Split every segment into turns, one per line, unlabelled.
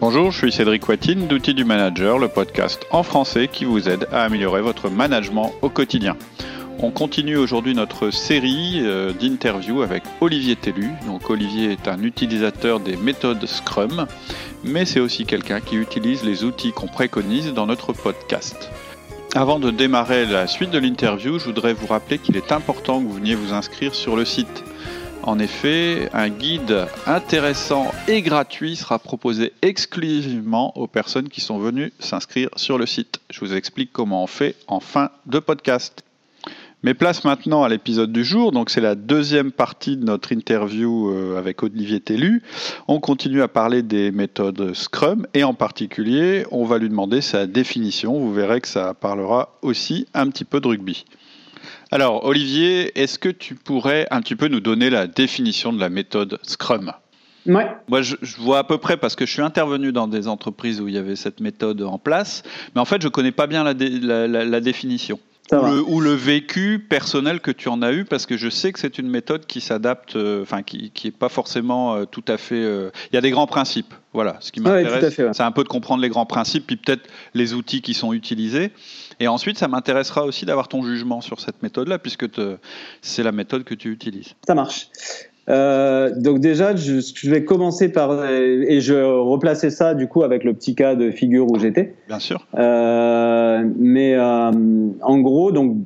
Bonjour, je suis Cédric Watine d'Outils du Manager, le podcast en français qui vous aide à améliorer votre management au quotidien. On continue aujourd'hui notre série euh, d'interviews avec Olivier Tellu. Donc Olivier est un utilisateur des méthodes Scrum, mais c'est aussi quelqu'un qui utilise les outils qu'on préconise dans notre podcast. Avant de démarrer la suite de l'interview, je voudrais vous rappeler qu'il est important que vous veniez vous inscrire sur le site. En effet, un guide intéressant et gratuit sera proposé exclusivement aux personnes qui sont venues s'inscrire sur le site. Je vous explique comment on fait en fin de podcast. Mais place maintenant à l'épisode du jour, donc c'est la deuxième partie de notre interview euh, avec Olivier Tellu. On continue à parler des méthodes Scrum et en particulier, on va lui demander sa définition. Vous verrez que ça parlera aussi un petit peu de rugby. Alors Olivier, est-ce que tu pourrais un petit peu nous donner la définition de la méthode Scrum?
Ouais.
Moi, je, vois à peu près parce que je suis intervenu dans des entreprises où il y avait cette méthode en place, mais en fait, je connais pas bien la, la définition ou le, vécu personnel que tu en as eu, parce que je sais que c'est une méthode qui s'adapte, euh, enfin qui n'est pas forcément euh, tout à fait. Euh, il y a des grands principes, voilà. Ce qui m'intéresse, c'est un peu de comprendre les grands principes, puis peut-être les outils qui sont utilisés. Et ensuite, ça m'intéressera aussi d'avoir ton jugement sur cette méthode-là, puisque c'est la méthode que tu utilises.
Ça marche. Euh, donc déjà, je, je, vais commencer par et je replacer ça du coup avec le petit cas de figure où j'étais.
Bien sûr.
Euh, mais euh, en gros, donc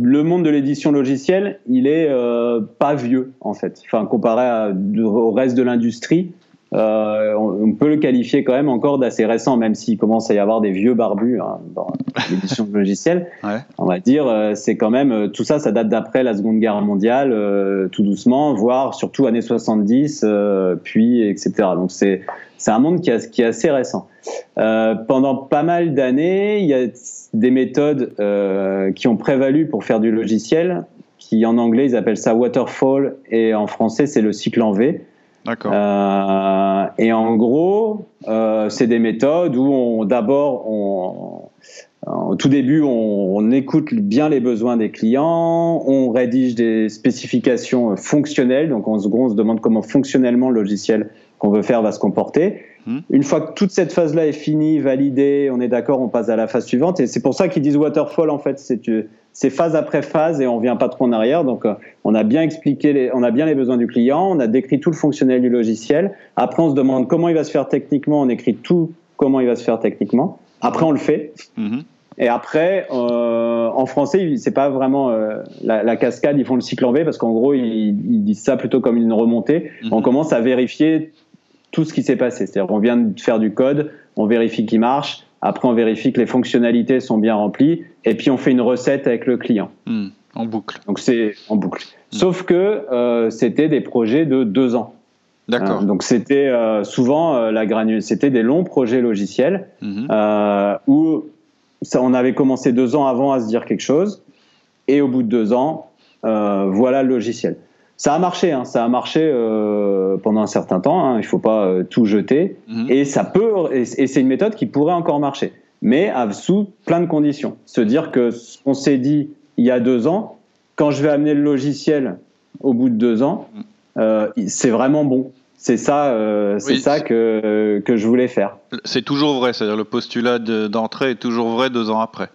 le monde de l'édition logicielle, il est euh, pas vieux en fait. Enfin, comparé à, au reste de l'industrie, euh, on, peut le qualifier quand même encore d'assez récent, même s'il commence à y avoir des vieux barbus hein, dans l'édition logicielle. Ouais. On va dire, euh, c'est quand même euh, tout ça, ça date d'après la Seconde Guerre mondiale, euh, tout doucement, voire surtout années 70, euh, puis etc. Donc c'est c'est un monde qui, a, qui est assez récent. pendant pas mal d'années, il y a des méthodes qui ont prévalu pour faire du logiciel, qui en anglais ils appellent ça waterfall et en français c'est le cycle en V.
D'accord.
Euh, et en gros, euh, c'est des méthodes où on d'abord on au tout début, on, on, écoute bien les besoins des clients, on rédige des spécifications fonctionnelles, donc on se, on se demande comment fonctionnellement le logiciel qu'on veut faire va se comporter. Hmm. Une fois que toute cette phase-là est finie, validée, on est d'accord, on passe à la phase suivante. Et c'est pour ça qu'ils disent waterfall, en fait. C'est phase après phase et on vient pas trop en arrière. Donc, euh, on a bien expliqué, les, on a bien les besoins du client, on a décrit tout le fonctionnel du logiciel. Après, on se demande comment il va se faire techniquement, on écrit tout comment il va se faire techniquement. Après, on le fait. Hmm. Et après, euh, en français, c'est pas vraiment euh, la, la, cascade. Ils font le cycle en V parce qu'en gros, ils, ils, disent ça plutôt comme une remontée. Hmm. On commence à vérifier tout ce qui s'est passé. C'est-à-dire qu'on vient de faire du code, on vérifie qu'il marche, après on vérifie que les fonctionnalités sont bien remplies, et puis on fait une recette avec le client.
Hmm, en boucle.
Donc c'est en boucle. Hmm. Sauf que euh, c'était des projets de deux ans.
D'accord.
Euh, donc c'était euh, souvent euh, la granule, c'était des longs projets logiciels hmm. où ça, on avait commencé deux ans avant à se dire quelque chose, et au bout de deux ans, voilà le logiciel. Ça a marché, hein, ça a marché euh, pendant un certain temps. Hein, il faut pas euh, tout jeter, mhm. et ça peut, et, c'est une méthode qui pourrait encore marcher, mais sous plein de conditions. Se dire que ce qu'on s'est dit il y a deux ans, quand je vais amener le logiciel au bout de deux ans, mhm. euh, c'est vraiment bon. C'est ça, euh, c'est ça que que je voulais faire.
C'est toujours vrai, c'est-à-dire le postulat d'entrée est toujours vrai deux ans après.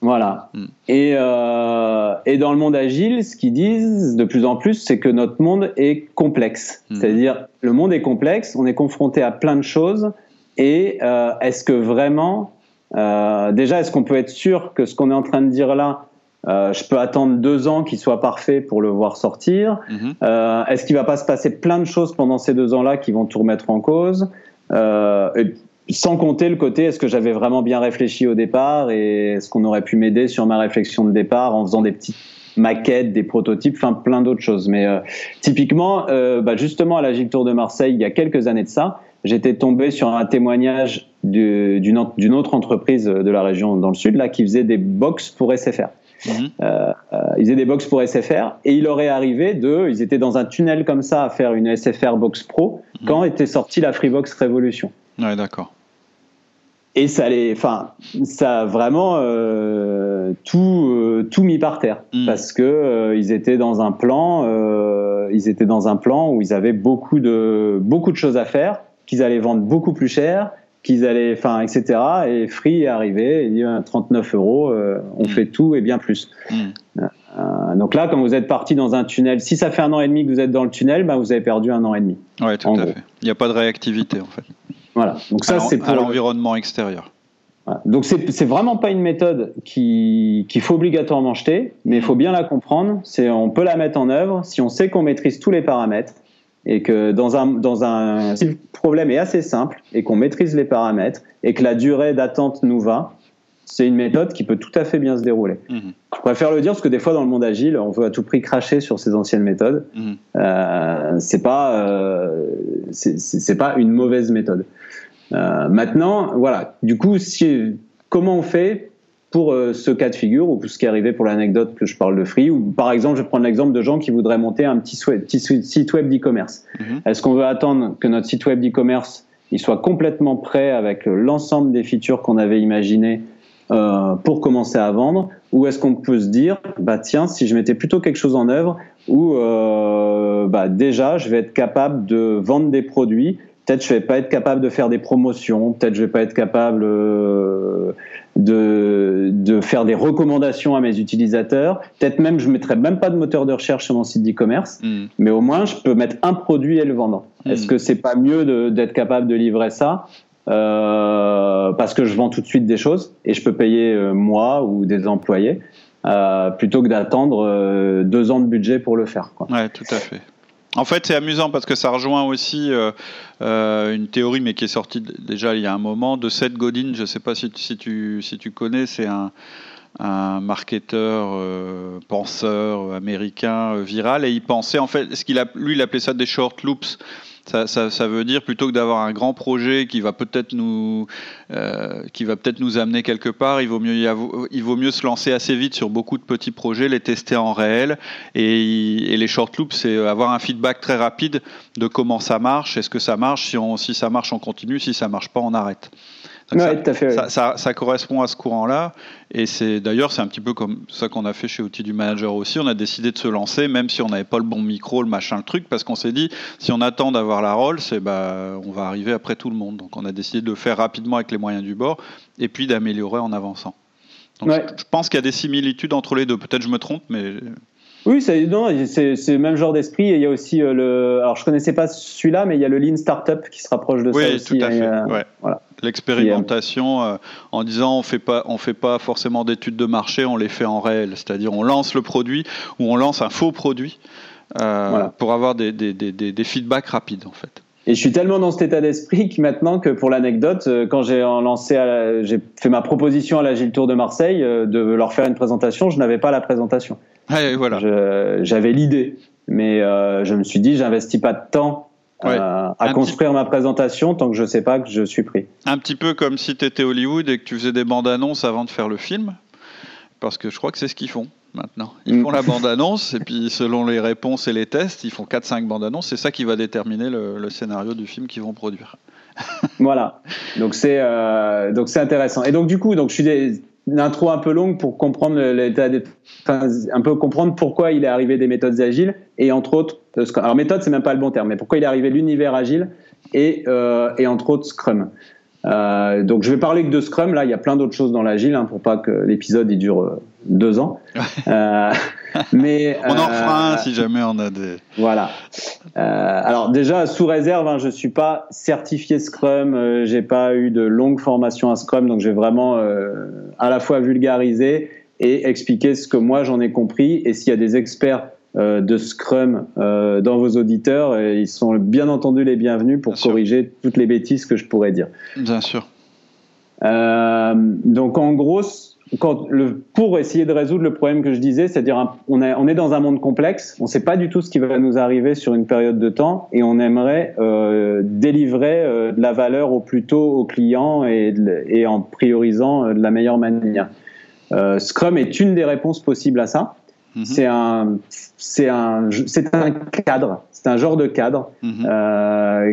Voilà. Mm. Et, euh, et dans le monde agile, ce qu'ils disent de plus en plus, c'est que notre monde est complexe. Mm. C'est-à-dire, le monde est complexe, on est confronté à plein de choses. Et euh, est-ce que vraiment, euh, déjà, est-ce qu'on peut être sûr que ce qu'on est en train de dire là, euh, je peux attendre deux ans qu'il soit parfait pour le voir sortir? Mm-hmm. euh, Est-ce qu'il va pas se passer plein de choses pendant ces deux ans-là qui vont tout remettre en cause? Euh, et sans compter le côté est-ce que j'avais vraiment bien réfléchi au départ et est-ce qu'on aurait pu m'aider sur ma réflexion de départ en faisant des petites maquettes, des prototypes, enfin plein d'autres choses. Mais euh, typiquement, euh, bah justement à l'Agile Tour de Marseille, il y a quelques années de ça, j'étais tombé sur un témoignage d'une autre entreprise de la région dans le sud là qui faisait des box pour SFR. Mhm. Euh, euh, ils faisaient des box pour SFR et il aurait arrivé de, ils étaient dans un tunnel comme ça à faire une SFR Box Pro mhm. quand était sortie la Freebox Revolution.
Ouais, d'accord
et ça les, enfin, ça a vraiment euh, tout, euh, tout mis par terre mm. parce que euh, ils étaient dans un plan, ils étaient dans un plan où ils avaient beaucoup de, beaucoup de choses à faire qu'ils allaient vendre beaucoup plus cher, qu'ils allaient, enfin, etc. Et Free est arrivé, il dit 39 euros, on mm. fait tout et bien plus. Mm. donc là, quand vous êtes parti dans un tunnel, si ça fait un an et demi que vous êtes dans le tunnel, ben, vous avez perdu un an et demi.
Oui, tout à fait. Il n'y a pas de réactivité en fait.
Voilà. Donc ça, c'est
pour l'environnement extérieur.
Donc c'est vraiment pas une méthode qu'il faut obligatoirement jeter, mais il faut bien la comprendre. C'est on peut la mettre en œuvre si on sait qu'on maîtrise tous les paramètres et que dans un dans un si le problème est assez simple et qu'on maîtrise les paramètres et que la durée d'attente nous va, c'est une méthode qui peut tout à fait bien se dérouler. Mhm. Je préfère le dire parce que des fois dans le monde agile, on veut à tout prix cracher sur ces anciennes méthodes. Mhm. Euh, c'est pas euh, c'est pas une mauvaise méthode. Euh, maintenant, voilà. Du coup, si, comment on fait pour euh, ce cas de figure ou pour ce qui est arrivé pour l'anecdote que je parle de Free ou par exemple, je vais prendre l'exemple de gens qui voudraient monter un petit, site web d'e-commerce. Mhm. Est-ce qu'on veut attendre que notre site web d'e-commerce il soit complètement prêt avec l'ensemble des features qu'on avait imaginées euh, pour commencer à vendre? Ou est-ce qu'on peut se dire bah tiens si je mettais plutôt quelque chose en œuvre où euh, bah déjà je vais être capable de vendre des produits peut-être je vais pas être capable de faire des promotions, peut-être je vais pas être capable euh, de, de faire des recommandations à mes utilisateurs, peut-être même je mettrai même pas de moteur de recherche sur mon site d'e-commerce, hmm. mais au moins je peux mettre un produit et le vendre. Hmm. Est-ce que c'est pas mieux d'être capable de livrer ça euh, parce que je vends tout de suite des choses et je peux payer euh, moi ou des employés plutôt que d'attendre deux ans de budget pour le faire.
Quoi. Ouais, tout à fait. En fait, c'est amusant parce que ça rejoint aussi euh, euh, une théorie, mais qui est sortie déjà il y a un moment, de Seth Godin. Je ne sais pas si, tu, si tu connais, c'est un, marketeur, euh, penseur américain viral, et il pensait, en fait, ce qu'il a, lui, il appelait ça des short loops. Ça, veut dire plutôt que d'avoir un grand projet qui va peut-être nous, euh, va peut-être nous amener quelque part, il vaut mieux, il vaut mieux se lancer assez vite sur beaucoup de petits projets, les tester en réel. Et, les short loops, c'est avoir un feedback très rapide de comment ça marche. Est-ce que ça marche Si, si ça marche, on continue. Si ça marche pas, on arrête ça, correspond à ce courant-là. Et c'est d'ailleurs, c'est un petit peu comme ça qu'on a fait chez Outils du Manager aussi. On a décidé de se lancer, même si on n'avait pas le bon micro, le machin, le truc, parce qu'on s'est dit, si on attend d'avoir la rôle, c'est bah, on va arriver après tout le monde. Donc on a décidé de le faire rapidement avec les moyens du bord, et puis d'améliorer en avançant. Donc je, pense qu'il y a des similitudes entre les deux. Peut-être je me trompe, mais
oui, c'est le même genre d'esprit. Et il y a aussi euh, le. Alors, je connaissais pas celui-là, mais il y a le Lean Startup qui se rapproche de
ça
aussi.
Oui, tout à fait. Voilà l'expérimentation euh, en disant on fait pas on fait pas forcément d'études de marché, on les fait en réel, c'est-à-dire on lance le produit ou on lance un faux produit euh, pour avoir des, des, des, des, feedbacks rapides en fait.
Et je suis tellement dans cet état d'esprit que maintenant que pour l'anecdote, euh, quand j'ai lancé, j'ai fait ma proposition à l'Agile Tour de Marseille de leur faire une présentation, je n'avais pas la présentation.
voilà.
J'avais l'idée, mais je me suis dit, j'investis pas de temps euh, à construire ma présentation tant que je sais pas que je suis pris.
Un petit peu comme si tu étais Hollywood et que tu faisais des bandes annonces avant de faire le film, parce que je crois que c'est ce qu'ils font maintenant. Ils mm. font la bande annonce et puis selon les réponses et les tests, ils font 4-5 bandes annonces. C'est ça qui va déterminer le, scénario du film qu'ils vont produire.
voilà. Donc c'est euh, donc c'est intéressant. Et donc du coup, donc je suis des, une intro un peu longue pour comprendre un peu comprendre pourquoi il est arrivé des méthodes agiles et entre autres alors méthode c'est même pas le bon terme mais pourquoi il est arrivé l'univers agile et, euh, et entre autres Scrum euh, donc je vais parler que de Scrum. Là, il y a plein d'autres choses dans l'agile hein, pour pas que l'épisode il dure euh, deux ans. euh,
mais on en fera un si jamais on a des.
Voilà. alors déjà sous réserve, hein, je suis pas certifié Scrum. j'ai pas eu de longue formation à Scrum, donc j'ai vraiment à la fois vulgarisé et expliqué ce que moi j'en ai compris. Et s'il y a des experts euh, de Scrum euh, dans vos auditeurs. Et ils sont bien entendu les bienvenus pour corriger toutes les bêtises que je pourrais dire.
Bien sûr.
Euh, donc en gros, quand le, pour essayer de résoudre le problème que je disais, c'est-à-dire on, on, est dans un monde complexe, on ne sait pas du tout ce qui va nous arriver sur une période de temps et on aimerait délivrer de la valeur au plus tôt aux clients et, et en priorisant de la meilleure manière. Scrum est une des réponses possibles à ça. Mhm. C'est un, c'est un, c'est un cadre, c'est un genre de cadre mhm. euh,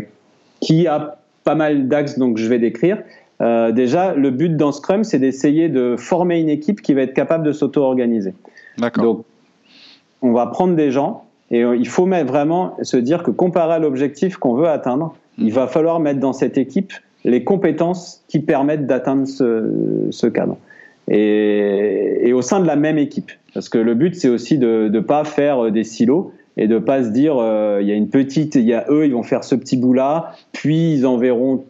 qui a pas mal d'axes, donc je vais décrire. Euh, déjà, le but dans Scrum, c'est d'essayer de former une équipe qui va être capable de s'auto-organiser. Donc, on va prendre des gens et il faut vraiment se dire que comparé à l'objectif qu'on veut atteindre, il va falloir mettre dans cette équipe les compétences qui permettent d'atteindre ce, cadre. Et, au sein de la même équipe. Parce que le but, c'est aussi de ne pas faire des silos et de pas se dire, euh, il y a une petite, il y a eux, ils vont faire ce petit bout-là, puis ils enverront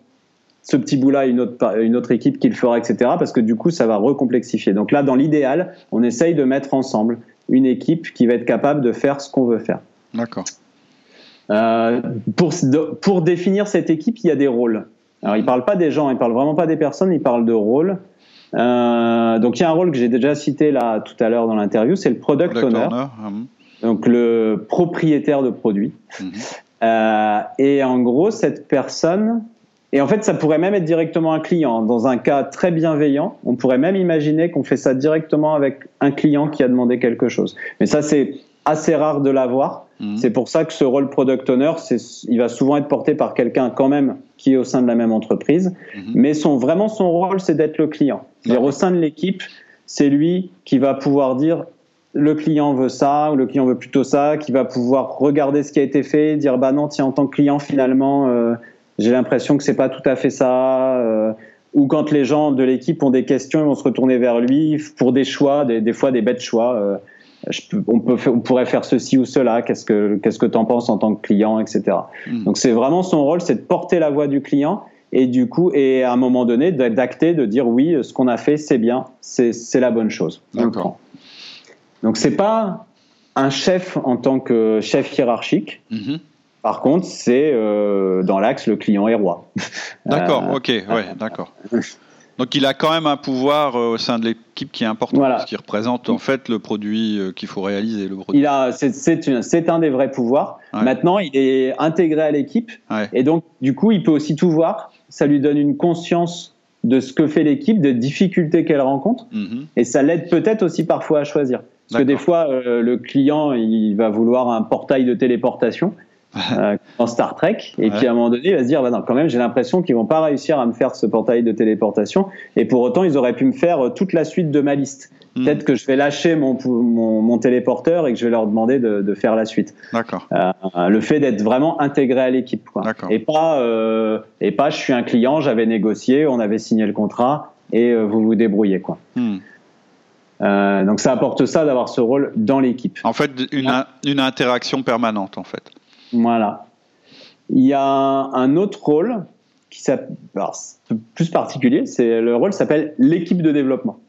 ce petit bout-là une autre, une autre équipe qui le fera, etc. Parce que du coup, ça va recomplexifier. Donc là, dans l'idéal, on essaye de mettre ensemble une équipe qui va être capable de faire ce qu'on veut faire.
D'accord.
Euh, pour, pour définir cette équipe, il y a des rôles. Alors, il parle pas des gens, il parle vraiment pas des personnes, il parle de rôles. Euh, donc, il y a un rôle que j'ai déjà cité là tout à l'heure dans l'interview, c'est le product, owner. Hum. Donc, le propriétaire de produit. Mhm. Euh, et en gros, cette personne, et en fait, ça pourrait même être directement un client. Dans un cas très bienveillant, on pourrait même imaginer qu'on fait ça directement avec un client qui a demandé quelque chose. Mais ça, c'est assez rare de l'avoir. Mhm. C'est pour ça que ce rôle product owner, il va souvent être porté par quelqu'un quand même qui est au sein de la même entreprise. Mhm. Mais son, vraiment, son rôle, c'est d'être le client. au sein de l'équipe, c'est lui qui va pouvoir dire le client veut ça ou le client veut plutôt ça, qui va pouvoir regarder ce qui a été fait, dire bah non, tiens, en tant que client, finalement, euh, j'ai l'impression que c'est pas tout à fait ça. Euh, ou quand les gens de l'équipe ont des questions, ils vont se retourner vers lui pour des choix, des, des fois des bêtes choix. Euh, on, peut, on pourrait faire ceci ou cela, qu'est-ce que qu'est-ce que tu en penses en tant que client, etc. Hmm. Donc c'est vraiment son rôle, c'est de porter la voix du client et du coup, et à un moment donné, d'acter, de dire oui, ce qu'on a fait, c'est bien, c'est la bonne chose.
D'accord.
Donc c'est pas un chef en tant que chef hiérarchique. Mm-hmm. Par contre, c'est euh, dans l'axe le client est roi.
D'accord, euh, ok, ouais, d'accord. Donc il a quand même un pouvoir euh, au sein de l'équipe qui est important, parce qu'il représente en fait le produit euh, qu'il faut réaliser. Le produit.
Il a, c'est, un des vrais pouvoirs. Maintenant, il est intégré à l'équipe, et donc du coup, il peut aussi tout voir. Ça lui donne une conscience de ce que fait l'équipe, des difficultés qu'elle rencontre, mhm. et ça l'aide peut-être aussi parfois à choisir. Parce que des fois, euh, le client, il va vouloir un portail de téléportation. euh, dans Star Trek, et puis à un moment donné, il va se dire, bah non, quand même, j'ai l'impression qu'ils vont pas réussir à me faire ce portail de téléportation, et pour autant, ils auraient pu me faire euh, toute la suite de ma liste. Hmm. Peut-être que je vais lâcher mon, mon, mon, téléporteur et que je vais leur demander de, de faire la suite.
D'accord.
Euh, le fait d'être vraiment intégré à l'équipe, quoi. Et pas, euh, et pas, je suis un client, j'avais négocié, on avait signé le contrat, et vous vous débrouillez, quoi. Hmm. Euh, donc ça apporte ça d'avoir ce rôle dans l'équipe.
En fait, une, une interaction permanente, en fait.
Voilà. Il y a un autre rôle qui s'appelle plus particulier, c'est le rôle s'appelle l'équipe de développement.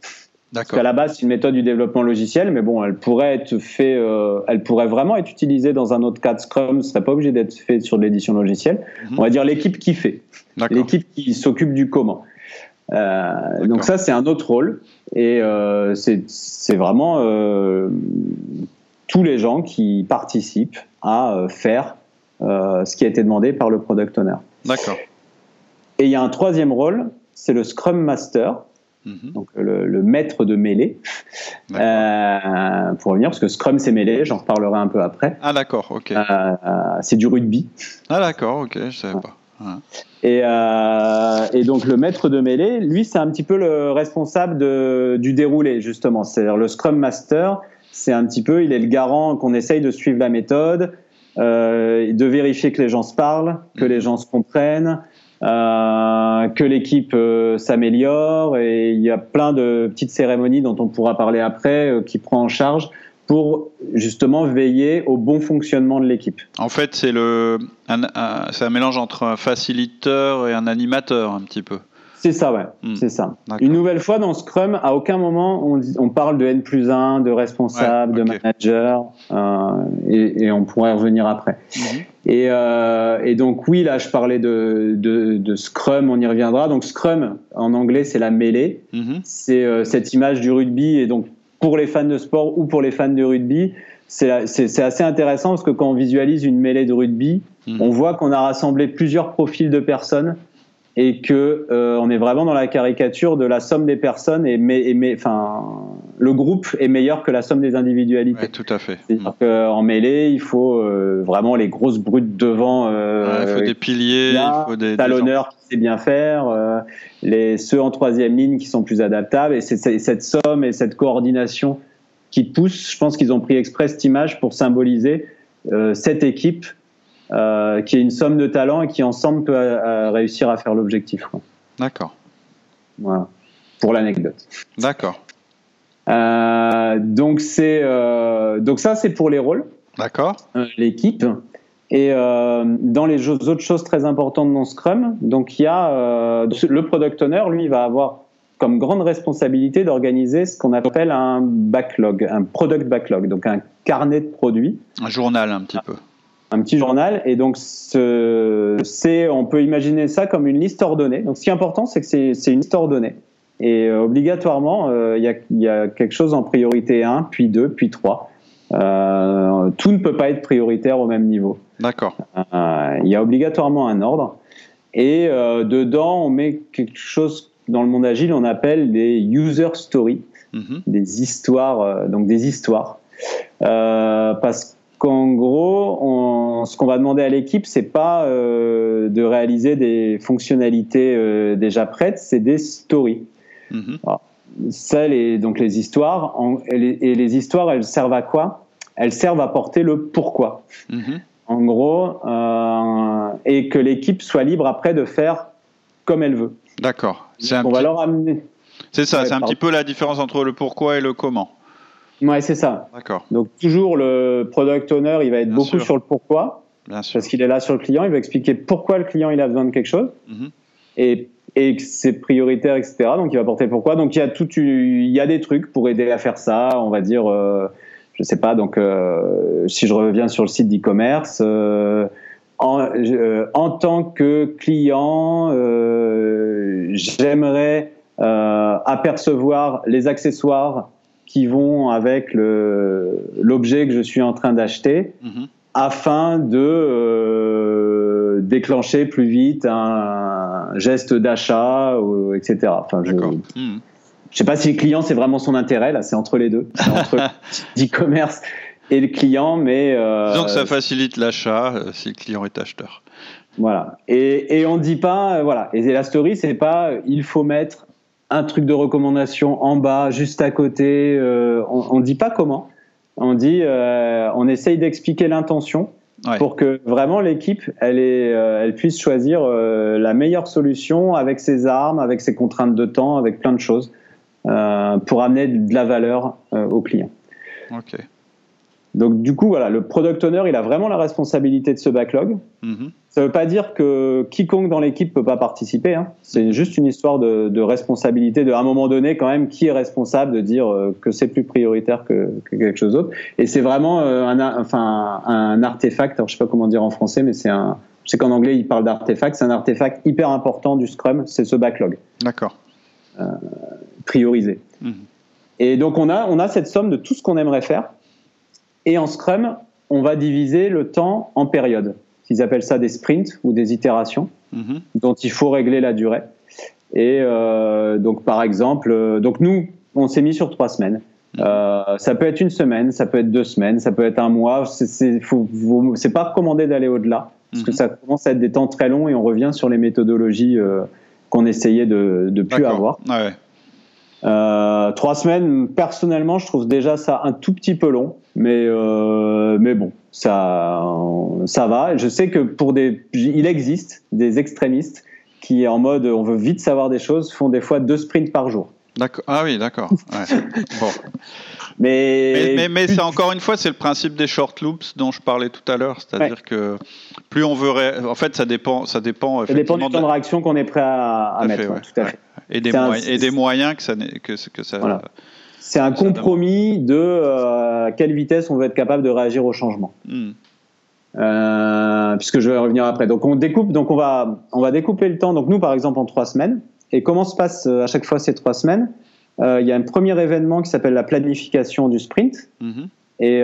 Parce qu'à la base, c'est une méthode du développement logiciel, mais bon, elle pourrait être fait, euh, elle pourrait vraiment être utilisée dans un autre cadre Scrum. Ce serait pas obligé d'être fait sur l'édition logicielle. Mhm. On va dire l'équipe qui fait, l'équipe qui s'occupe du comment. Euh, donc ça, c'est un autre rôle, et euh, c'est vraiment tous les gens qui participent à euh, faire euh, ce qui a été demandé par le product owner.
D'accord.
Et il y a un troisième rôle, c'est le Scrum Master, mhm. donc le, maître de mêlée, euh, pour revenir, parce que Scrum c'est mêlée, j'en reparlerai un peu après.
Ah d'accord, ok.
c'est du rugby.
Ah d'accord, ok, je savais pas.
Et, et, donc le maître de mêlée, lui, c'est un petit peu le responsable de, du déroulé, justement. C'est-à-dire le Scrum Master, c'est un petit peu, il est le garant qu'on essaye de suivre la méthode, euh, de vérifier que les gens se parlent, que les gens se comprennent, euh, que l'équipe euh, s'améliore. Et il y a plein de petites cérémonies dont on pourra parler après qui prend en charge pour justement veiller au bon fonctionnement de l'équipe.
En fait, c'est c'est un mélange entre un facilitateur et un animateur un petit peu.
C'est ça, ouais. Hmm. C'est ça. Une nouvelle fois, dans Scrum, à aucun moment on, on parle de N plus 1, de responsable, de manager, euh, et, et, on pourrait revenir après. Mhm. Et, euh, et, donc, oui, là, je parlais de, de, de, Scrum, on y reviendra. Donc, Scrum, en anglais, c'est la mêlée. Mhm. C'est euh, cette image du rugby. Et donc, pour les fans de sport ou pour les fans de rugby, c'est assez intéressant parce que quand on visualise une mêlée de rugby, mhm. on voit qu'on a rassemblé plusieurs profils de personnes et que euh, on est vraiment dans la caricature de la somme des personnes et mais, mais enfin le groupe est meilleur que la somme des individualités. Ouais,
tout à fait.
C'est-à-dire mm. qu'en mêlée, il faut euh, vraiment les grosses brutes devant.
Euh, il faut des piliers, il faut des
talonneurs qui sait bien faire, euh, les ceux en troisième ligne qui sont plus adaptables et c'est cette somme et cette coordination qui pousse. Je pense qu'ils ont pris exprès cette image pour symboliser cette équipe qui est une somme de talents et qui ensemble peut réussir à faire l'objectif.
D'accord.
Voilà, pour l'anecdote.
D'accord.
donc c'est donc ça c'est pour les rôles.
D'accord.
L'équipe. Et dans les autres choses très importantes dans Scrum, donc il y a le product owner, lui, va avoir comme grande responsabilité d'organiser ce qu'on appelle un backlog, un product backlog, donc un carnet de produits.
Un journal un petit peu.
Un petit journal. Et donc, c'est, on peut imaginer ça comme une liste ordonnée. Donc, ce qui est important, c'est que c'est, une liste ordonnée. Et euh, obligatoirement, euh, il y, y, a, quelque chose en priorité 1, puis 2, puis 3. Euh, tout ne peut pas être prioritaire au même niveau.
D'accord.
Il y a obligatoirement un ordre. Et dedans, on met quelque chose dans le monde agile, on appelle des user stories, mhm. des histoires, donc des histoires. Parce qu'en gros, ce qu'on va demander à l'équipe, c'est pas euh, de réaliser des fonctionnalités déjà prêtes, c'est des stories. Mhm. ça, les, donc les histoires, et, les, histoires, elles servent à quoi? Elles servent à porter le pourquoi. Mhm. En gros, et que l'équipe soit libre après de faire comme elle veut.
D'accord.
On va leur amener.
C'est ça, c'est un petit peu la différence entre le pourquoi et le comment.
Ouais, c'est ça.
D'accord.
Donc toujours le product owner, il va être beaucoup sur le pourquoi.
Bien sûr.
Parce qu'il est là sur le client, il va expliquer pourquoi le client il a besoin de quelque chose. Mhm. Et et que c'est prioritaire, etc. Donc il va porter pourquoi. Donc il y a tout, il y a des trucs pour aider à faire ça. On va dire, euh, je sais pas. Donc euh, si je reviens sur le site d'e-commerce, euh, en, euh, en, tant que client, euh, j'aimerais euh, apercevoir les accessoires qui vont avec l'objet que je suis en train d'acheter mhm. afin de euh, déclencher plus vite un geste d'achat, etc. Enfin, je, mhm. je sais pas si le client c'est vraiment son intérêt là, c'est entre les deux, entre e-commerce et le client, mais
euh, donc ça facilite l'achat euh, si le client est acheteur.
Voilà. Et, et on dit pas, euh, voilà. Et la story, c'est pas, il faut mettre un truc de recommandation en bas, juste à côté. on, on dit pas comment. On dit, on essaye d'expliquer l'intention pour que vraiment l'équipe, elle, est, elle puisse choisir la meilleure solution avec ses armes, avec ses contraintes de temps, avec plein de choses, pour amener de la valeur au client. Donc du coup, voilà, le product owner, il a vraiment la responsabilité de ce backlog. Mhm. Ça ne veut pas dire que quiconque dans l'équipe peut pas participer. Hein. C'est juste une histoire de, responsabilité, de à un moment donné quand même qui est responsable de dire euh, que c'est plus prioritaire que, quelque chose d'autre. Et c'est vraiment euh, un, enfin, un artefact. Alors, je sais pas comment dire en français, mais c'est un. Je sais qu'en anglais il parle d'artefact. C'est un artefact hyper important du Scrum. C'est ce backlog.
D'accord.
Euh, priorisé. Mhm. Et donc on a on a cette somme de tout ce qu'on aimerait faire et en Scrum, on va diviser le temps en périodes. Ils appellent ça des sprints ou des itérations, mhm. dont il faut régler la durée. Et euh, donc, par exemple, euh, donc nous, on s'est mis sur trois semaines. Mhm. Euh, ça peut être une semaine, ça peut être deux semaines, ça peut être un mois. C'est pas recommandé d'aller au-delà parce que mhm. ça commence à être des temps très longs et on revient sur les méthodologies qu'on essayait de plus avoir.
ouais.
Euh, trois semaines, personnellement, je trouve déjà ça un tout petit peu long, mais euh, mais bon, ça ça va. Je sais que pour des, il existe des extrémistes qui, en mode, on veut vite savoir des choses, font des fois deux sprints par jour.
D'accord. Ah oui, d'accord. bon. Mais, mais, mais, c'est encore une fois, c'est le principe des short loops dont je parlais tout à l'heure. C'est-à-dire que plus on veut. En fait, ça dépend, ça dépend,
ça dépend du temps de réaction qu'on est prêt à, mettre. tout à fait.
Et, des moyens, et des moyens que ça. Que, que ça
C'est un compromis de euh, quelle vitesse on veut être capable de réagir au changement. Hmm. Euh, puisque je vais revenir après. Donc on découpe, donc on va, on va découper le temps. Donc nous, par exemple, en trois semaines. Et comment se passe euh, à chaque fois ces trois semaines? Il y a un premier événement qui s'appelle la planification du sprint. Mhm. Et,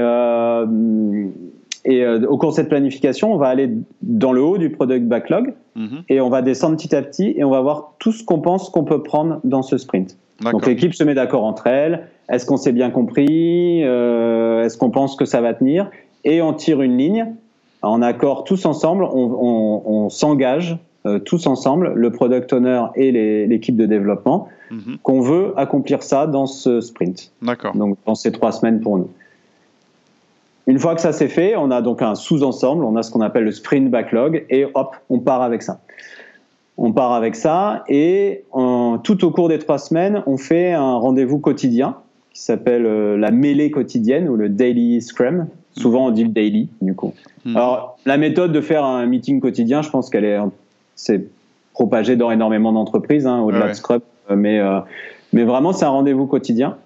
et au cours de cette planification, on va aller dans le haut du product backlog Mhm. Et on va descendre petit à petit et on va voir tout ce qu'on pense qu'on peut prendre dans ce sprint. Donc l'équipe se met d'accord entre elles. Est-ce qu'on s'est bien compris? Euh, Est-ce qu'on pense que ça va tenir? Et on tire une ligne en accord tous ensemble. On, s'engage euh, tous ensemble, le product owner et l'équipe de développement, mhm. qu'on veut accomplir ça dans ce sprint.
D'accord.
Donc dans ces trois semaines pour nous. Une fois que ça c'est fait, on a donc un sous-ensemble, on a ce qu'on appelle le sprint backlog, et hop, on part avec ça. On part avec ça, et tout au cours des trois semaines, on fait un rendez-vous quotidien qui s'appelle euh, la mêlée quotidienne ou le daily scrum. Souvent on dit le daily, du coup. Hmm. Alors la méthode de faire un meeting quotidien, je pense qu'elle est, c'est propagé dans énormément d'entreprises, hein, au-delà de scrum, mais euh, mais vraiment c'est un rendez-vous quotidien.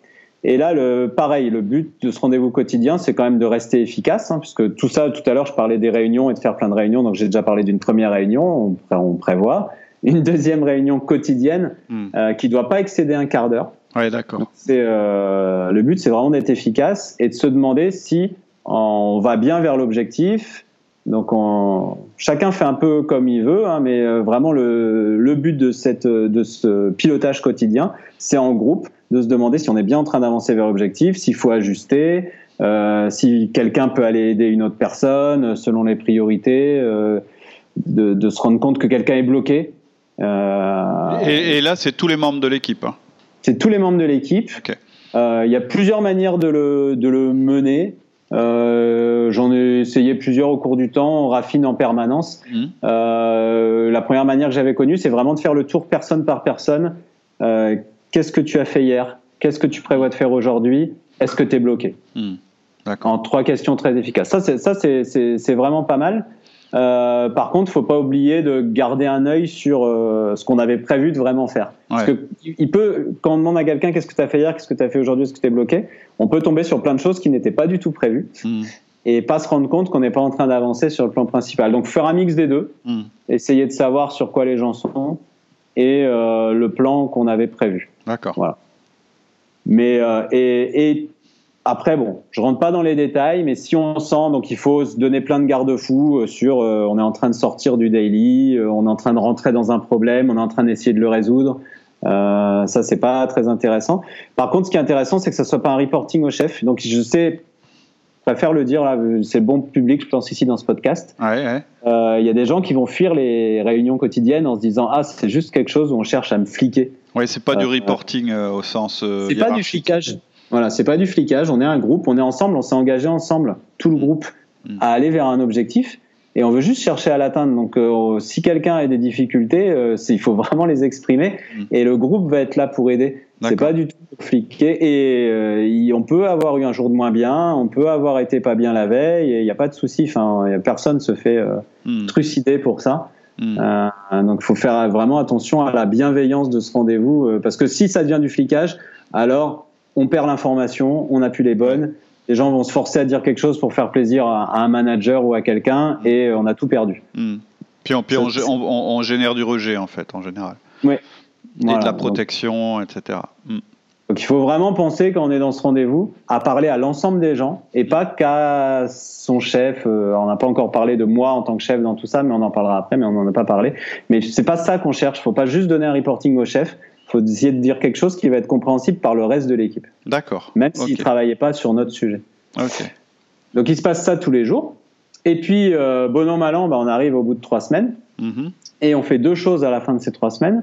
Et là, le, pareil, le but de ce rendez-vous quotidien, c'est quand même de rester efficace, hein, puisque tout ça, tout à l'heure, je parlais des réunions et de faire plein de réunions, donc j'ai déjà parlé d'une première réunion, on, prévoit, une deuxième réunion quotidienne hmm. euh, qui ne doit pas excéder un quart d'heure.
Oui, d'accord.
Euh, le but, c'est vraiment d'être efficace et de se demander si on va bien vers l'objectif. Donc, on, chacun fait un peu comme il veut, hein, mais euh, vraiment le, le, but de, cette, de ce pilotage quotidien, c'est en groupe de se demander si on est bien en train d'avancer vers l'objectif, s'il faut ajuster, euh, si quelqu'un peut aller aider une autre personne euh, selon les priorités, euh, de, de, se rendre compte que quelqu'un est bloqué.
Euh, et, et, là, c'est tous les membres de l'équipe. Hein.
C'est tous les membres de l'équipe. Il y a plusieurs manières de le, de le mener. Euh, J'en ai essayé plusieurs au cours du temps, on raffine en permanence. Mmh. Euh, la première manière que j'avais connue, c'est vraiment de faire le tour personne par personne. Euh, Qu'est-ce que tu as fait hier? Qu'est-ce que tu prévois de faire aujourd'hui? Est-ce que tu es bloqué hmm. En trois questions très efficaces. Ça, c'est vraiment pas mal. Euh, par contre, il faut pas oublier de garder un œil sur euh, ce qu'on avait prévu de vraiment faire. Parce que il peut, quand on demande à quelqu'un qu'est-ce que tu as fait hier, qu'est-ce que tu as fait aujourd'hui, est-ce que tu es bloqué, on peut tomber sur plein de choses qui n'étaient pas du tout prévues hmm. et pas se rendre compte qu'on n'est pas en train d'avancer sur le plan principal. Donc, faire un mix des deux, hmm. essayer de savoir sur quoi les gens sont et euh, le plan qu'on avait prévu.
D'accord.
Voilà. Mais et, et, après bon, je rentre pas dans les détails, mais si on sent donc il faut se donner plein de garde-fous euh, sur euh, on est en train de sortir du daily, on est en train de rentrer dans un problème, on est en train d'essayer de le résoudre. Euh, ça c'est pas très intéressant. Par contre, ce qui est intéressant, c'est que ça soit pas un reporting au chef. Donc je sais préfère le dire là, c'est le bon public, je pense ici dans ce podcast.
Il ouais,
ouais. y a des gens qui vont fuir les réunions quotidiennes en se disant ah c'est juste quelque chose où on cherche à me fliquer.
Oui, c'est pas du euh, reporting euh, au sens.
Euh, c'est pas du flicage. Voilà, c'est pas du flicage. On est un groupe, on est ensemble, on s'est engagé ensemble, tout le mm. groupe, mm. à aller vers un objectif. Et on veut juste chercher à l'atteindre. Donc, si quelqu'un a des difficultés, il faut vraiment les exprimer. Mm. Et le groupe va être là pour aider. C'est pas du tout fliquer. Et on peut avoir eu un jour de moins bien, on peut avoir été pas bien la veille. Il n'y a pas de souci. Enfin, personne se fait trucider pour ça. Euh, donc il faut faire vraiment attention à la bienveillance de ce rendez-vous, euh, parce que si ça devient du flicage, alors on perd l'information, on n'a plus les bonnes, les gens vont se forcer à dire quelque chose pour faire plaisir à, un manager ou à quelqu'un, et on a tout perdu.
Hmm. Puis, on, puis on, génère du rejet en fait, en général.
Oui.
Et de la protection, etc.
Donc il faut vraiment penser quand on est dans ce rendez-vous à parler à l'ensemble des gens et pas qu'à son chef. Euh, on n'a pas encore parlé de moi en tant que chef dans tout ça, mais on en parlera après, mais on n'en a pas parlé. Mais c'est pas ça qu'on cherche. Il faut pas juste donner un reporting au chef. Faut essayer de dire quelque chose qui va être compréhensible par le reste de l'équipe.
D'accord.
Même s'il ne travaillait pas sur notre sujet.
Ok.
Donc il se passe ça tous les jours. Et puis, euh, bon an, mal an, bah, on arrive au bout de trois semaines. Mm-hmm. Et on fait deux choses à la fin de ces trois semaines.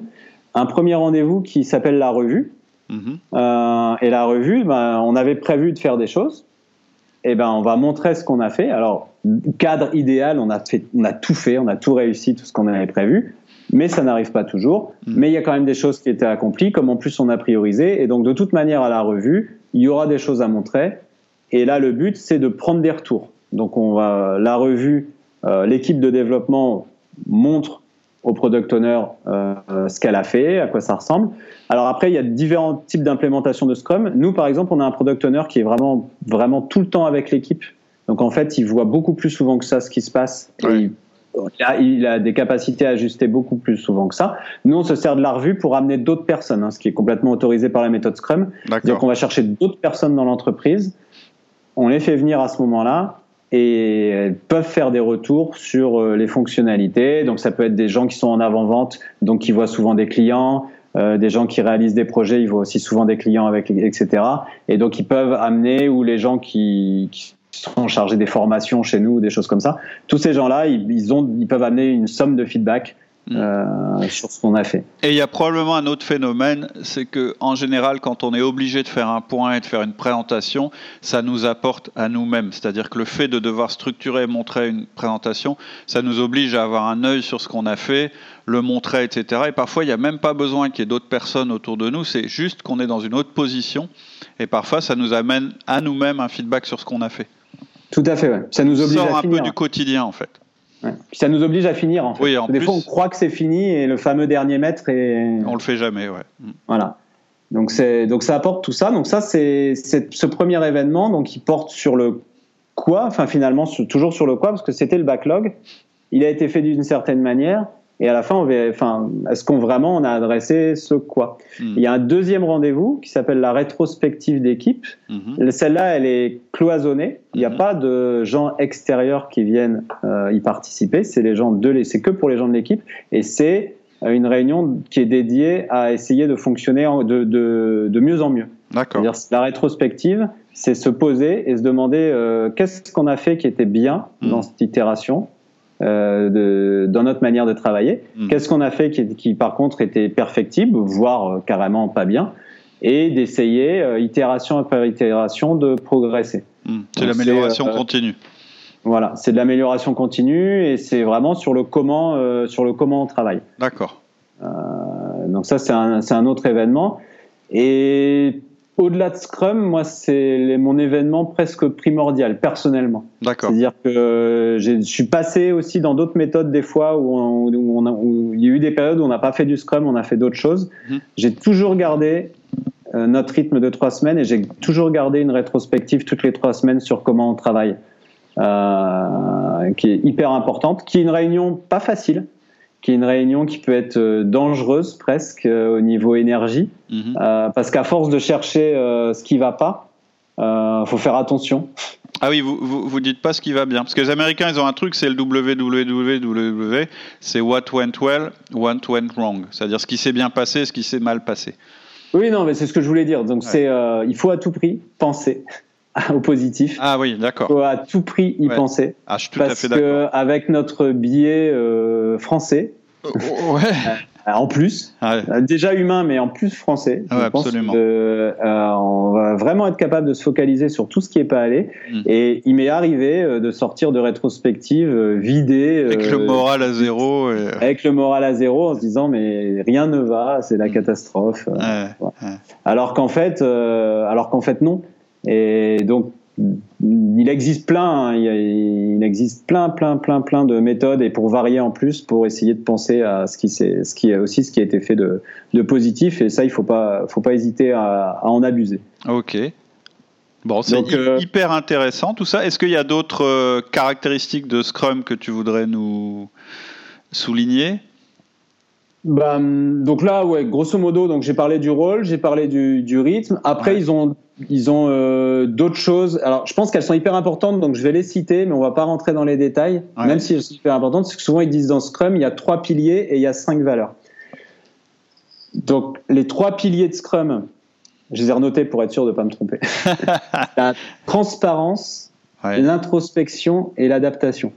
Un premier rendez-vous qui s'appelle la revue Mhm. Euh, et la revue, ben, on avait prévu de faire des choses. Et ben, on va montrer ce qu'on a fait. Alors, cadre idéal, on a, fait, on a tout fait, on a tout réussi, tout ce qu'on avait prévu. Mais ça n'arrive pas toujours. Mhm. Mais il y a quand même des choses qui étaient accomplies, comme en plus on a priorisé. Et donc, de toute manière, à la revue, il y aura des choses à montrer. Et là, le but, c'est de prendre des retours. Donc, on va, la revue, euh, l'équipe de développement montre au product owner euh, ce qu'elle a fait, à quoi ça ressemble. Alors après, il y a différents types d'implémentation de Scrum. Nous, par exemple, on a un product owner qui est vraiment, vraiment tout le temps avec l'équipe. Donc en fait, il voit beaucoup plus souvent que ça ce qui se passe. Et il, a, des capacités à ajuster beaucoup plus souvent que ça. Nous, on se sert de la revue pour amener d'autres personnes, hein, ce qui est complètement autorisé par la méthode Scrum. Donc on va chercher d'autres personnes dans l'entreprise. On les fait venir à ce moment-là et elles peuvent faire des retours sur euh, les fonctionnalités. Donc ça peut être des gens qui sont en avant-vente, donc qui voient souvent des clients, euh, des gens qui réalisent des projets, ils voient aussi souvent des clients avec, etc. Et donc ils peuvent amener ou les gens qui, qui sont chargés des formations chez nous ou des choses comme ça. Tous ces gens-là, ils, ils, ont, ils peuvent amener une somme de feedback Mm. Euh, sur ce qu'on a fait.
Et il y a probablement un autre phénomène, c'est que en général, quand on est obligé de faire un point et de faire une présentation, ça nous apporte à nous-mêmes. C'est-à-dire que le fait de devoir structurer et montrer une présentation, ça nous oblige à avoir un œil sur ce qu'on a fait, le montrer, etc. Et parfois, il n'y a même pas besoin qu'il y ait d'autres personnes autour de nous, c'est juste qu'on est dans une autre position. Et parfois, ça nous amène à nous-mêmes un feedback sur ce qu'on a fait.
Tout à fait, ouais. Ça nous oblige
sort
un
peu du quotidien, en fait.
Puis ça nous oblige à finir. En fait. Des fois, on croit que c'est fini et le fameux dernier mètre est.
On le fait jamais, ouais. Mm.
Voilà. Donc, donc ça apporte tout ça. Donc ça, c'est ce premier événement donc, qui porte sur le quoi, enfin finalement toujours sur le quoi, parce que c'était le backlog. Il a été fait d'une certaine manière. Et à la fin, on enfin, est-ce qu'on vraiment on a adressé ce quoi hmm. Il y a un deuxième rendez-vous qui s'appelle la rétrospective d'équipe. Hmm. Celle-là, elle est cloisonnée. Il n'y a hmm. pas de gens extérieurs qui viennent euh, y participer. C'est les gens de, c'est que pour les gens de l'équipe. Et c'est euh, une réunion qui est dédiée à essayer de fonctionner de, de, de mieux en mieux.
D'accord.
La rétrospective, c'est se poser et se demander euh, qu'est-ce qu'on a fait qui était bien dans cette itération euh, de, dans notre manière de travailler. Hmm. Qu'est-ce qu'on a fait qui, par contre était perfectible, voire euh, carrément pas bien, et d'essayer euh, itération après itération de progresser.
Hmm. C'est l'amélioration continue.
Voilà, c'est de l'amélioration continue et c'est vraiment sur le comment, sur le comment on travaille.
D'accord.
donc ça c'est un, un, autre événement et au-delà de Scrum, moi, c'est mon événement presque primordial, personnellement.
D'accord.
C'est-à-dire que je suis passé aussi dans d'autres méthodes, des fois, où, on, il y a eu des périodes où on n'a pas fait du Scrum, on a fait d'autres choses. Mhm. J'ai toujours gardé euh, notre rythme de trois semaines et j'ai toujours gardé une rétrospective toutes les trois semaines sur comment on travaille, euh, qui est hyper importante, qui est une réunion pas facile qui est une réunion qui peut être euh, dangereuse presque euh, au niveau énergie, mhm. euh, parce qu'à force de chercher ce qui va pas, il faut faire attention.
Ah oui, vous, vous, vous, dites pas ce qui va bien. Parce que les Américains, ils ont un truc, c'est le www, c'est what went well, what went wrong. C'est-à-dire ce qui s'est bien passé, ce qui s'est mal passé.
Oui, non, mais c'est ce que je voulais dire. Donc, c'est, il faut à tout prix penser au positif.
Ah oui, d'accord.
Il faut à tout prix y penser.
Ah, je suis tout
parce
à fait d'accord.
Avec notre billet euh, français.
ouais.
Euh, en plus, euh, déjà humain, mais en plus français.
Ah absolument.
on va vraiment être capable de se focaliser sur tout ce qui n'est pas allé. Hmm. Et il m'est arrivé de sortir de rétrospective vidée.
Avec le moral à zéro.
Avec le moral à zéro, en se disant mais rien ne va, c'est la hmm. catastrophe. Alors qu'en fait, alors qu'en fait non. Et donc, il existe plein, hein. il existe plein, plein, plein, plein de méthodes et pour varier en plus, pour essayer de penser à ce qui, est, ce qui est aussi ce qui a été fait de, de positif et ça, il faut pas, faut pas hésiter à, en abuser.
Ok. Bon, c'est euh, hyper intéressant tout ça. Est-ce qu'il y a d'autres euh, caractéristiques de Scrum que tu voudrais nous souligner?
Bah, donc là, ouais, grosso modo, donc j'ai parlé du rôle, j'ai parlé du, du, rythme. Après, ils ont ils ont euh, d'autres choses. Alors, je pense qu'elles sont hyper importantes, donc je vais les citer, mais on va pas rentrer dans les détails, même si elles sont hyper importantes. Parce que souvent, ils disent dans Scrum, il y a trois piliers et il y a cinq valeurs. Donc, les trois piliers de Scrum, je les ai renotés pour être sûr de ne pas me tromper. la transparence, l'introspection et l'adaptation.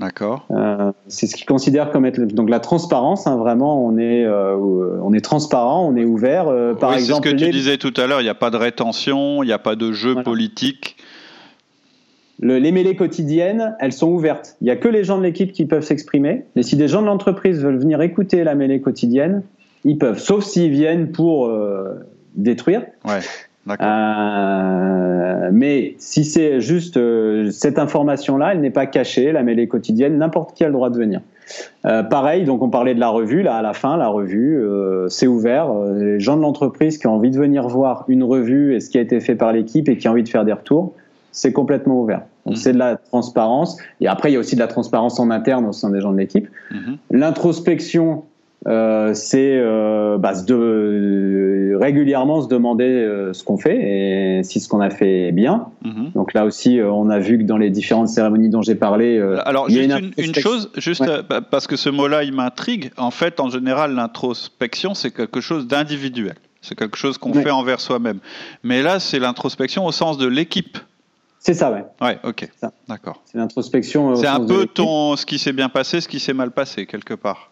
D'accord.
Euh, c'est ce qu'ils considèrent comme être donc la transparence. Hein, vraiment, on est euh, on est transparent, on est ouvert. Euh, par exemple,
c'est ce que tu disais tout à l'heure. Il n'y a pas de rétention, il n'y a pas de jeu politique.
les mêlées quotidiennes, elles sont ouvertes. Il n'y a que les gens de l'équipe qui peuvent s'exprimer. Mais si des gens de l'entreprise veulent venir écouter la mêlée quotidienne, ils peuvent, sauf s'ils viennent pour détruire.
Ouais.
Euh, mais si c'est juste euh, cette information-là, elle n'est pas cachée, la mêlée quotidienne, n'importe qui a le droit de venir. Euh, pareil, donc on parlait de la revue, là à la fin, la revue, c'est ouvert. Les gens de l'entreprise qui ont envie de venir voir une revue et ce qui a été fait par l'équipe et qui ont envie de faire des retours, c'est complètement ouvert. Donc mmh. c'est de la transparence. Et après, il y a aussi de la transparence en interne au sein des gens de l'équipe. Mmh. L'introspection, euh, c'est euh, bah, de, régulièrement se demander euh, ce qu'on fait et si ce qu'on a fait est bien. Mhm. Donc là aussi, on a vu que dans les différentes cérémonies dont j'ai parlé,
alors juste une, chose, juste parce que ce mot-là, il m'intrigue. En fait, en général, l'introspection, c'est quelque chose d'individuel. C'est quelque chose qu'on fait envers soi-même. Mais là, c'est l'introspection au sens de l'équipe.
C'est ça, ouais.
Ouais, ok. D'accord.
C'est l'introspection.
C'est un peu ton, ce qui s'est bien passé, ce qui s'est mal passé, quelque part.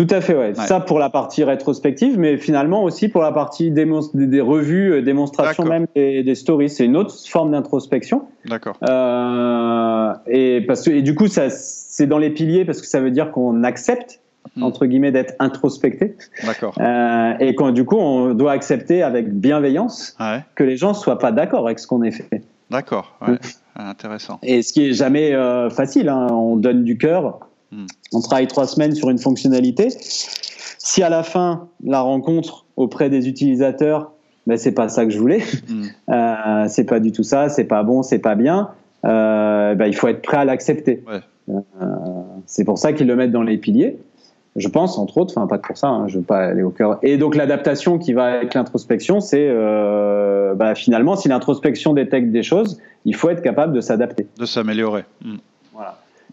Tout à fait, ouais. Ça pour la partie rétrospective, mais finalement aussi pour la partie des, revues, euh, démonstration même des, des stories. C'est une autre forme d'introspection.
D'accord.
Euh, et parce que et du coup, ça c'est dans les piliers parce que ça veut dire qu'on accepte hmm. entre guillemets d'être introspecté.
D'accord.
Euh, et quand du coup, on doit accepter avec bienveillance que les gens soient pas d'accord avec ce qu'on a fait.
D'accord. Ouais. Intéressant.
Et ce qui est jamais euh, facile. Hein. On donne du cœur Hmm. On travaille trois semaines sur une fonctionnalité. Si à la fin, la rencontre auprès des utilisateurs, ben, c'est pas ça que je voulais, hmm. euh, c'est pas du tout ça, c'est pas bon, c'est pas bien, euh, ben, il faut être prêt à l'accepter. Euh, c'est pour ça qu'ils le mettent dans les piliers. Je pense, entre autres, enfin pas que pour ça, hein, je veux pas aller au cœur. Et donc l'adaptation qui va avec l'introspection, c'est ben, finalement si l'introspection détecte des choses, il faut être capable de s'adapter,
de s'améliorer.
Hmm.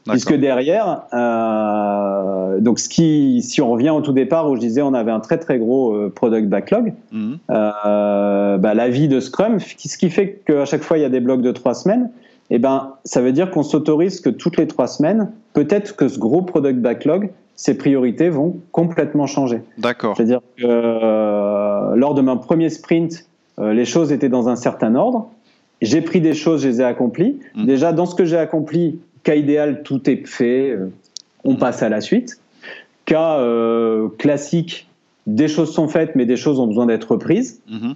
Puisque derrière, euh, donc ce qui, si on revient au tout départ où je disais on avait un très très gros euh, product backlog, mhm. euh, bah, la vie de Scrum, ce qui fait qu'à chaque fois il y a des blocs de trois semaines, et eh ben ça veut dire qu'on s'autorise que toutes les trois semaines, peut-être que ce gros product backlog, ses priorités vont complètement changer.
D'accord.
C'est-à-dire que euh, lors de mon premier sprint, euh, les choses étaient dans un certain ordre. J'ai pris des choses, je les ai accomplies. Mhm. Déjà, dans ce que j'ai accompli, Cas idéal, tout est fait, euh, on mm. passe à la suite. Cas euh, classique, des choses sont faites, mais des choses ont besoin d'être reprises. Mm-hmm.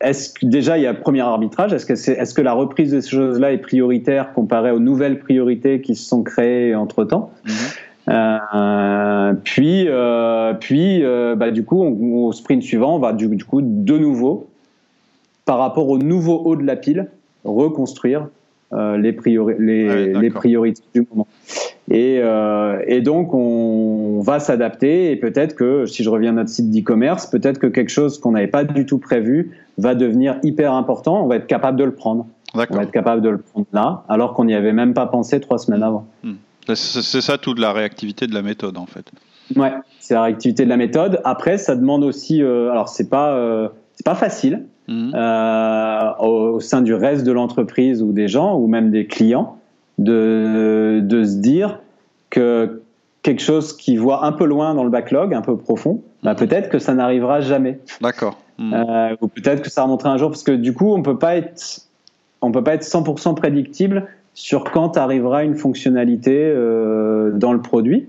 est-ce que déjà il y a premier arbitrage Est-ce que, est, que la reprise de ces choses-là est prioritaire comparée aux nouvelles priorités qui se sont créées entre temps mm-hmm. euh, Puis, puis bah, du coup, au sprint suivant, on va du, coup de nouveau, par rapport au nouveau haut de la pile, reconstruire euh, les, les, priorités du moment. Et, euh, et donc, on va s'adapter et peut-être que, si je reviens à notre site d'e-commerce, peut-être que quelque chose qu'on n'avait pas du tout prévu va devenir hyper important. On va être capable de le prendre. On va être capable de le prendre là, alors qu'on n'y avait même pas pensé trois semaines avant.
Hmm. C'est ça toute la réactivité de la méthode, en fait.
Ouais, c'est la réactivité de la méthode. Après, ça demande aussi. Euh, alors, c'est pas, c'est pas facile. Mhm. Euh, au, sein du reste de l'entreprise ou des gens ou même des clients de, de se dire que quelque chose qui voit un peu loin dans le backlog, un peu profond, bah mhm. peut-être que ça n'arrivera jamais.
D'accord.
Mhm. Euh, ou peut-être que ça remontera un jour, parce que du coup, on peut pas être, on peut pas être 100% prédictible sur quand arrivera une fonctionnalité euh, dans le produit.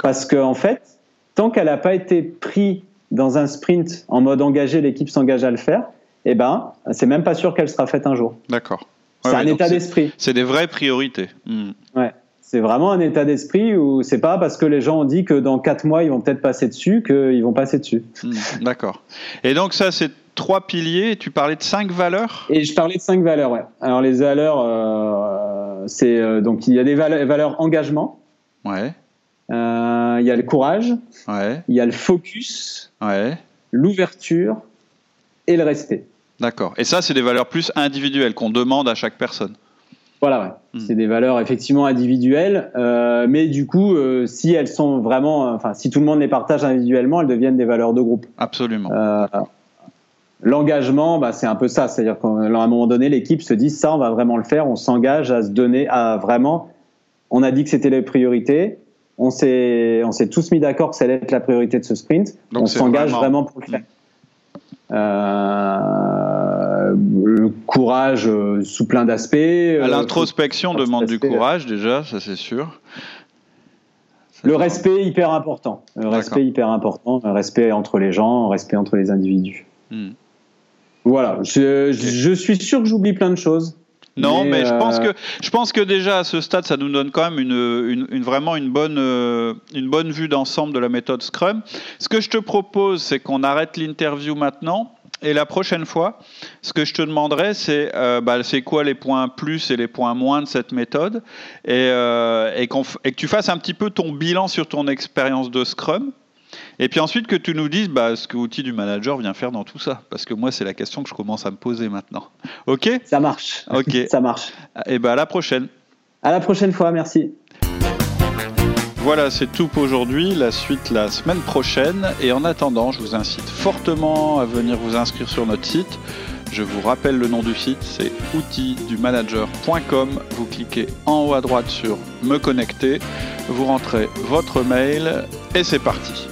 Parce qu'en en fait, tant qu'elle n'a pas été prise dans un sprint en mode engagé, l'équipe s'engage à le faire, eh ben, c'est même pas sûr qu'elle sera faite un jour.
D'accord.
c'est un état d'esprit.
C'est des vraies priorités. Hmm.
Ouais. C'est vraiment un état d'esprit où c'est pas parce que les gens ont dit que dans quatre mois ils vont peut-être passer dessus qu'ils vont passer dessus.
Hmm. D'accord. Et donc ça, c'est trois piliers. Tu parlais de cinq valeurs?
Et je parlais de cinq valeurs. Ouais. Alors les valeurs, euh, c'est euh, donc il y a des valeurs, valeurs engagement.
Ouais.
Euh, il y a le courage.
Ouais.
Il y a le focus.
Ouais.
L'ouverture et le respect.
D'accord. Et ça, c'est des valeurs plus individuelles qu'on demande à chaque personne.
Voilà, ouais. Hmm. c'est des valeurs effectivement individuelles, euh, mais du coup, euh, si elles sont vraiment, enfin, si tout le monde les partage individuellement, elles deviennent des valeurs de groupe.
Absolument.
Euh, l'engagement, bah, c'est un peu ça, c'est-à-dire qu'à un moment donné, l'équipe se dit ça, on va vraiment le faire, on s'engage à se donner, à vraiment, on a dit que c'était les priorités, on s'est, on s'est tous mis d'accord que ça allait être la priorité de ce sprint, on s'engage vraiment... pour le faire. Euh, le courage euh, sous plein d'aspects.
Euh, l'introspection demande du courage déjà, ça c'est sûr.
Le respect hyper important. Le respect hyper important. Le respect entre les gens, le respect entre les individus. Hmm. Voilà. Je, je, suis sûr que j'oublie plein de choses.
Non, mais, je pense que je pense que déjà à ce stade, ça nous donne quand même une, une, vraiment une bonne une bonne vue d'ensemble de la méthode Scrum. Ce que je te propose, c'est qu'on arrête l'interview maintenant et la prochaine fois, ce que je te demanderai, c'est euh, bah, c'est quoi les points plus et les points moins de cette méthode, et, euh, et, que tu fasses un petit peu ton bilan sur ton expérience de Scrum. Et puis ensuite que tu nous dises bah, ce que l'outil du manager vient faire dans tout ça. Parce que moi, c'est la question que je commence à me poser maintenant. OK?
Ça marche.
OK.
ça marche.
Et bah, à la prochaine.
À la prochaine fois, merci.
Voilà, c'est tout pour aujourd'hui. La suite la semaine prochaine. Et en attendant, je vous incite fortement à venir vous inscrire sur notre site Je vous rappelle le nom du site, c'est outildumanager.com. Vous cliquez en haut à droite sur Me connecter, vous rentrez votre mail et c'est parti.